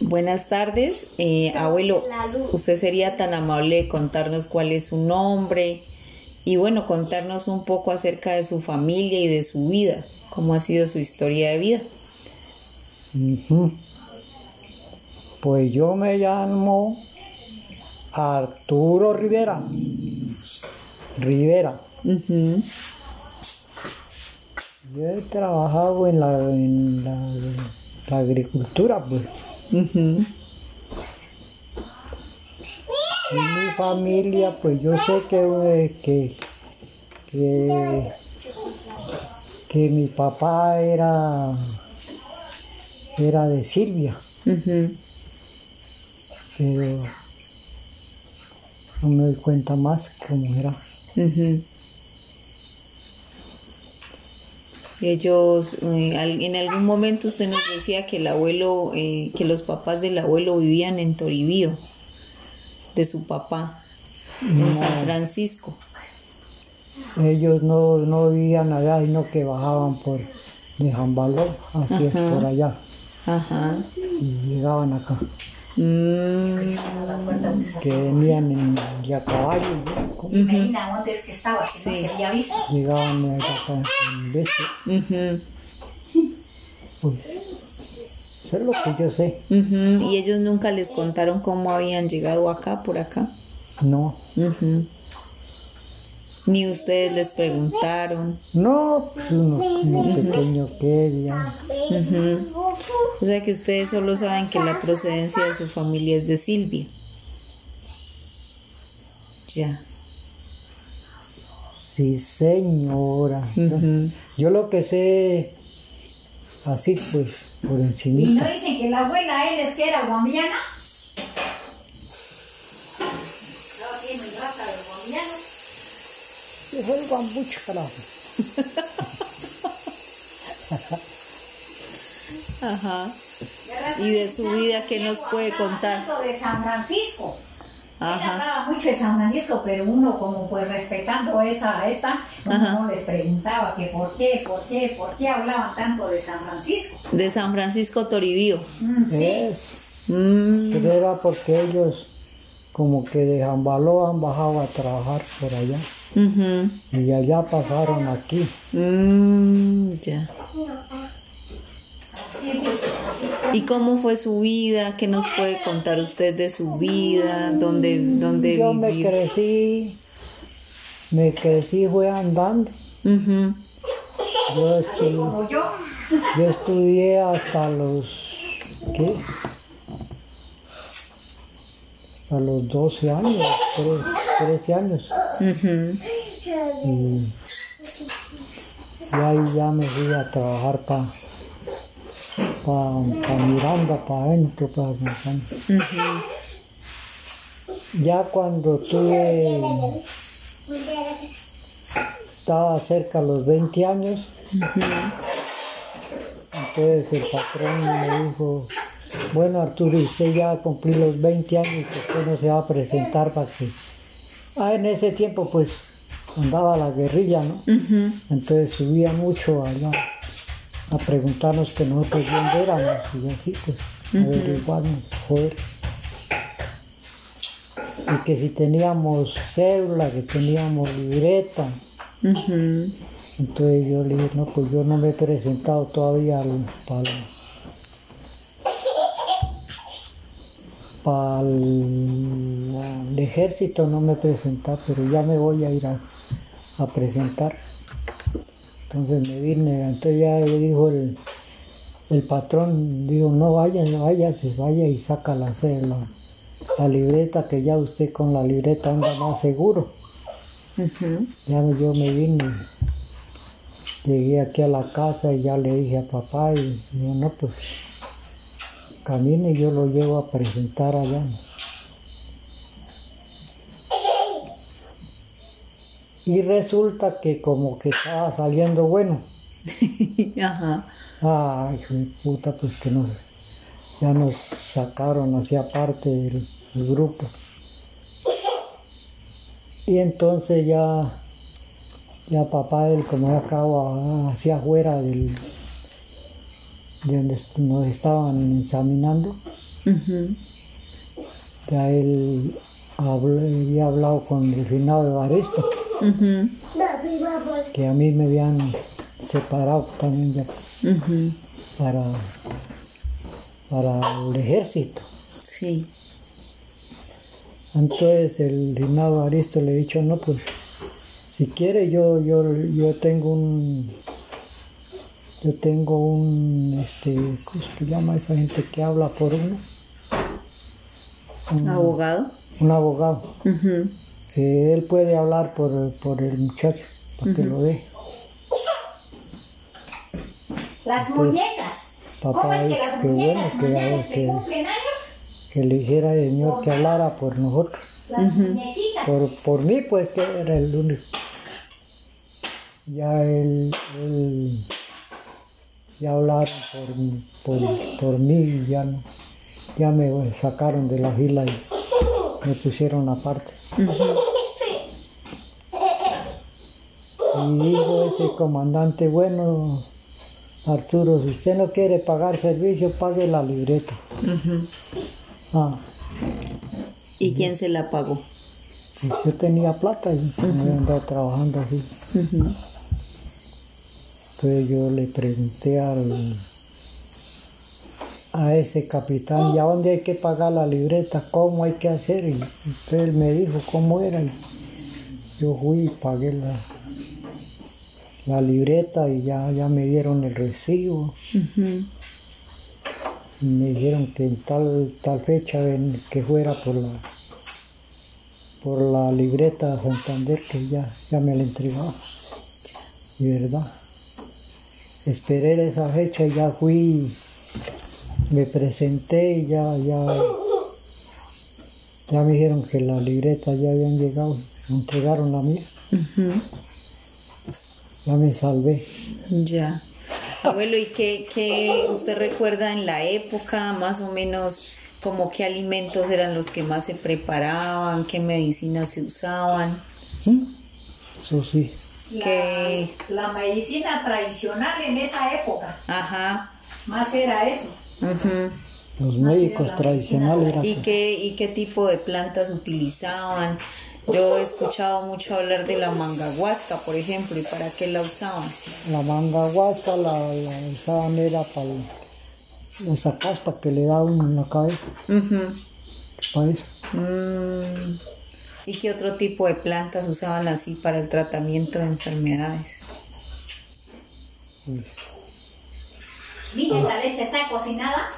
Buenas tardes, eh, abuelo. Usted sería tan amable de contarnos cuál es su nombre y bueno, contarnos un poco acerca de su familia y de su vida, cómo ha sido su historia de vida. Pues yo me llamo Arturo Rivera. Rivera. Yo he trabajado en la, en la, agricultura, pues. En mi familia, pues yo sé que, que, que, mi papá era, era de Silvia. Pero no me doy cuenta más cómo era. Ellos, eh, en algún momento usted nos decía que el abuelo, eh, que los papás del abuelo vivían en Toribío, de su papá, en San Francisco. Ellos no, no vivían allá, sino que bajaban por de Jambaló, hacia por allá. Ajá. Y llegaban acá. Mm. Que venían en, ya caballo. ¿no? Medina, antes que estaba, que sí. no se había visto. Llegaban acá en vez. Pues, eso es lo que yo sé. ¿Y ellos nunca les contaron cómo habían llegado acá, por acá? No. Ni ustedes les preguntaron. No, pues uno, pequeño que ya. O sea que ustedes solo saben que la procedencia de su familia es de Silvia. Ya. Sí, señora. yo, lo que sé, así pues, por encima. ¿Y no dicen que la abuela él es que era guambiana? Es el guambucho, carajo. Ajá. Y de su vida, ¿qué nos puede contar? de San Francisco. Ajá. Él hablaba mucho de San Francisco, pero uno como pues respetando esa esta, uno les preguntaba que por qué, por qué, por qué hablaban tanto de San Francisco. De San Francisco Toribío. Mm, sí. Mm. Era porque ellos como que de Jambaló han bajado a trabajar por allá. Y allá pasaron aquí. Mm, ya. ¿Y cómo fue su vida? ¿Qué nos puede contar usted de su vida? ¿Dónde, dónde Yo me crecí, me crecí fue andando. yo, estudié, yo estudié hasta los, ¿qué? Hasta los 12 años, 13 años. y, ahí ya me fui a trabajar para pa, Miranda, para adentro, para Ya cuando tuve, estaba cerca de los 20 años, entonces el patrón me dijo, bueno Arturo, usted ya cumplió los 20 años, ¿por qué no se va a presentar para que... Ah, en ese tiempo pues andaba la guerrilla, ¿no? Entonces subía mucho allá a preguntarnos que nosotros dónde éramos y así pues averiguarnos, joder. Y que si teníamos cédula, que teníamos libreta. Entonces yo le dije, no, pues yo no me he presentado todavía al, para, para el, ejército, no me he presentado, pero ya me voy a ir a, a presentar. Entonces me vine, entonces ya le dijo el, patrón, digo, no vaya, váyase, vaya y saca la, la, la libreta, que ya usted con la libreta anda más seguro. Ya yo me vine, llegué aquí a la casa y ya le dije a papá y digo, no, pues camine y yo lo llevo a presentar allá. Y resulta que como que estaba saliendo bueno. Ajá. Ay, hijo de puta, pues que nos, ya nos sacaron hacia parte del, grupo. Y entonces ya, ya papá, él como ya acaba hacia afuera del, de donde nos estaban examinando, ya él había hablado con el finado de Baristo, que a mí me habían separado también ya para, para el ejército. Sí. Entonces el finado Aristo le ha dicho, no, pues si quiere yo, yo, yo tengo un yo tengo un este ¿cómo se llama esa gente que habla por uno? Un abogado. Un abogado. Que él puede hablar por, por el muchacho, para que lo dé. Las muñecas. Papá, ¿Cómo es que las qué muñecas bueno que, mañana se que, cumplen años? que le dijera el Señor que hablara por nosotros. Las muñequitas. Por, por mí, pues que era el único. Ya él, él ya hablaron por, por, por mí y ya, ya me sacaron de la fila y me pusieron aparte. Y dijo ese comandante, bueno, Arturo, si usted no quiere pagar servicio, pague la libreta. Ah, ¿Y quién se la pagó? pues yo tenía plata y me había andado trabajando así. Entonces yo le pregunté al a ese capitán, ¿y a dónde hay que pagar la libreta? ¿Cómo hay que hacer? Y entonces él me dijo cómo era y yo fui y pagué la, la libreta y ya, ya me dieron el recibo. Me dijeron que en tal, tal fecha que fuera por la por la libreta de Santander que ya, ya me la entregaba. Y verdad. Esperé esa fecha y ya fui, me presenté y ya, ya, ya me dijeron que la libreta ya habían llegado, me entregaron la mía. Ya me salvé. Ya. Abuelo, ¿y qué, qué usted recuerda en la época, más o menos, como qué alimentos eran los que más se preparaban, qué medicinas se usaban? ¿Sí? Eso sí. La, que- la medicina tradicional en esa época, Ajá. más era eso. Los médicos tradicionales eran... ¿Y qué, ¿Y qué tipo de plantas utilizaban? Yo he escuchado mucho hablar de la mangahuasca, por ejemplo, ¿y para qué la usaban? La manga huasca la, la usaban era para esa caspa que le da uno en la cabeza, para eso. Mm. ¿Y qué otro tipo de plantas usaban así para el tratamiento de enfermedades? Pues, Mire, la leche está cocinada.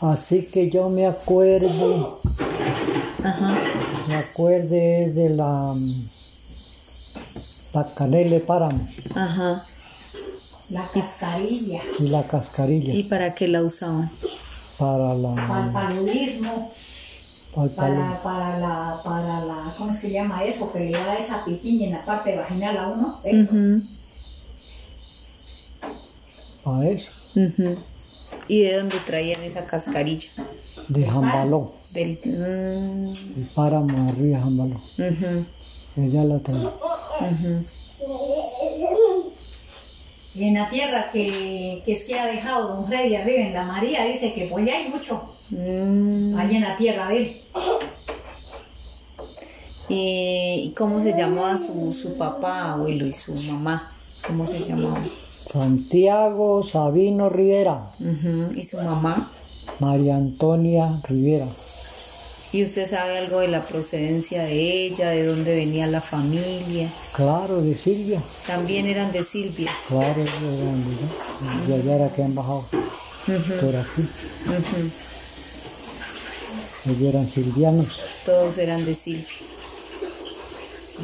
Así que yo me acuerdo, Ajá. me acuerdo es de la, la canela de páramo Ajá. La cascarilla. y la cascarilla ¿Y para qué la usaban? para la, paludismo. para el palo. Para, para la, para la, ¿cómo es que llama eso? Que le da esa piquiña en la parte vaginal a uno. Eso. Ujú, para eso. ¿Y de dónde traían esa cascarilla? de jambaló, Del... mm, el páramo arriba de jambaló, ujú, ella la traía. ujú. Y en la tierra que, que es que ha dejado Don Freddy arriba en la María, dice que pues ya hay mucho. Mm. Allá en la tierra de él. Eh, ¿Y cómo se llamaba su, su papá, abuelo, y su mamá? ¿Cómo se llamaban? Santiago Sabino Rivera, ¿Y su mamá? María Antonia Rivera. ¿Y usted sabe algo de la procedencia de ella, de dónde venía la familia? Claro, de Silvia. También eran de Silvia. Claro, de ¿no? De allá era que han bajado por aquí. Ellos eran silvianos. Todos eran de Silvia. Sí.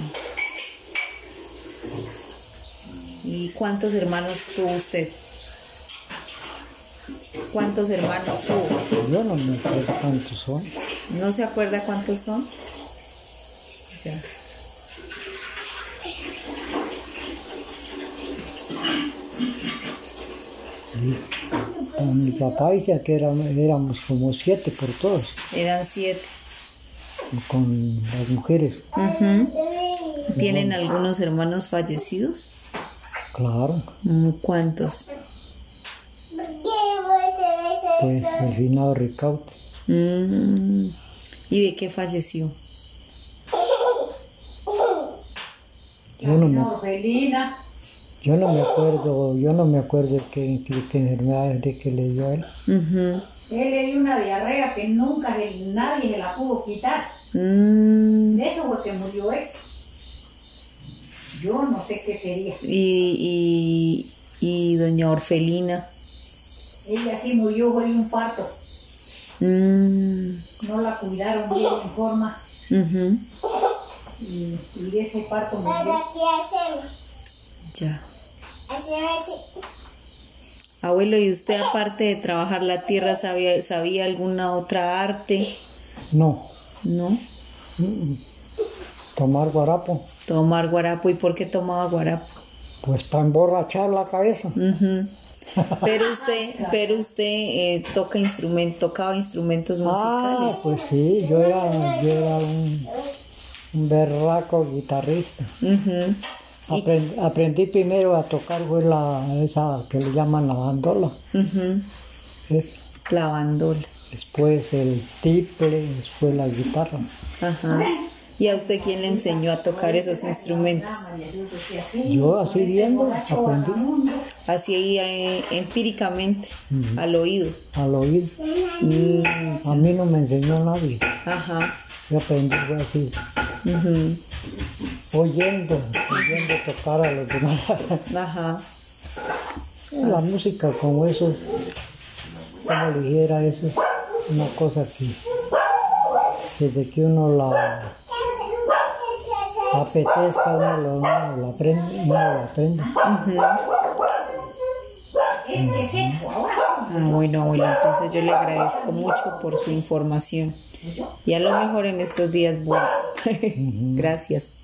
¿Y cuántos hermanos tuvo usted? ¿Cuántos hermanos tuvo? Yo no me acuerdo cuántos son. ¿No se acuerda cuántos son? Ya. A mi papá decía que éramos, éramos como siete por todos, Eran siete. con las mujeres. ¿Tienen algunos hermanos fallecidos? Claro, Mm, ¿Cuántos? pues el finado Ricaute. Mm. ¿Y de qué falleció? Yo no. Yo no me acuerdo, yo no me acuerdo qué, qué, qué enfermedad de que le dio a él. Él le dio una diarrea que nunca nadie se la pudo quitar. Mm. De eso fue que murió él. Yo no sé qué sería. Y, y, y doña Orfelina. Ella sí murió, de un parto. Mm. No la cuidaron bien en forma. Y, y de ese parto murió. Ya. Abuelo, ¿y usted aparte de trabajar la tierra sabía, sabía alguna otra arte? No, ¿No? mm, tomar guarapo, Tomar guarapo. ¿Y por qué tomaba guarapo? pues para emborrachar la cabeza. Pero usted, pero usted eh, toca instrumento, tocaba instrumentos Ah, musicales. pues sí, yo era, yo era un, un berraco guitarrista. Aprend- aprendí primero a tocar fue la esa que le llaman la bandola. Es, La bandola. después el tiple, después la guitarra. Ajá. ¿Y a usted quién le enseñó a tocar esos instrumentos? Yo así viendo aprendí Así eh, empíricamente, al oído. al oír. Mm, A mí no me enseñó nadie. Ajá. Yo aprendí así, Ujú. oyendo, oyendo tocar a los demás. Ajá. la música como eso, como le dijera, eso es una cosa que desde que uno la apetezca, uno, lo, uno la aprende, uno la aprende. Es que es eso ahora. Ah, bueno, abuelo, entonces yo le agradezco mucho por su información. Y a lo mejor en estos días, bueno. Gracias.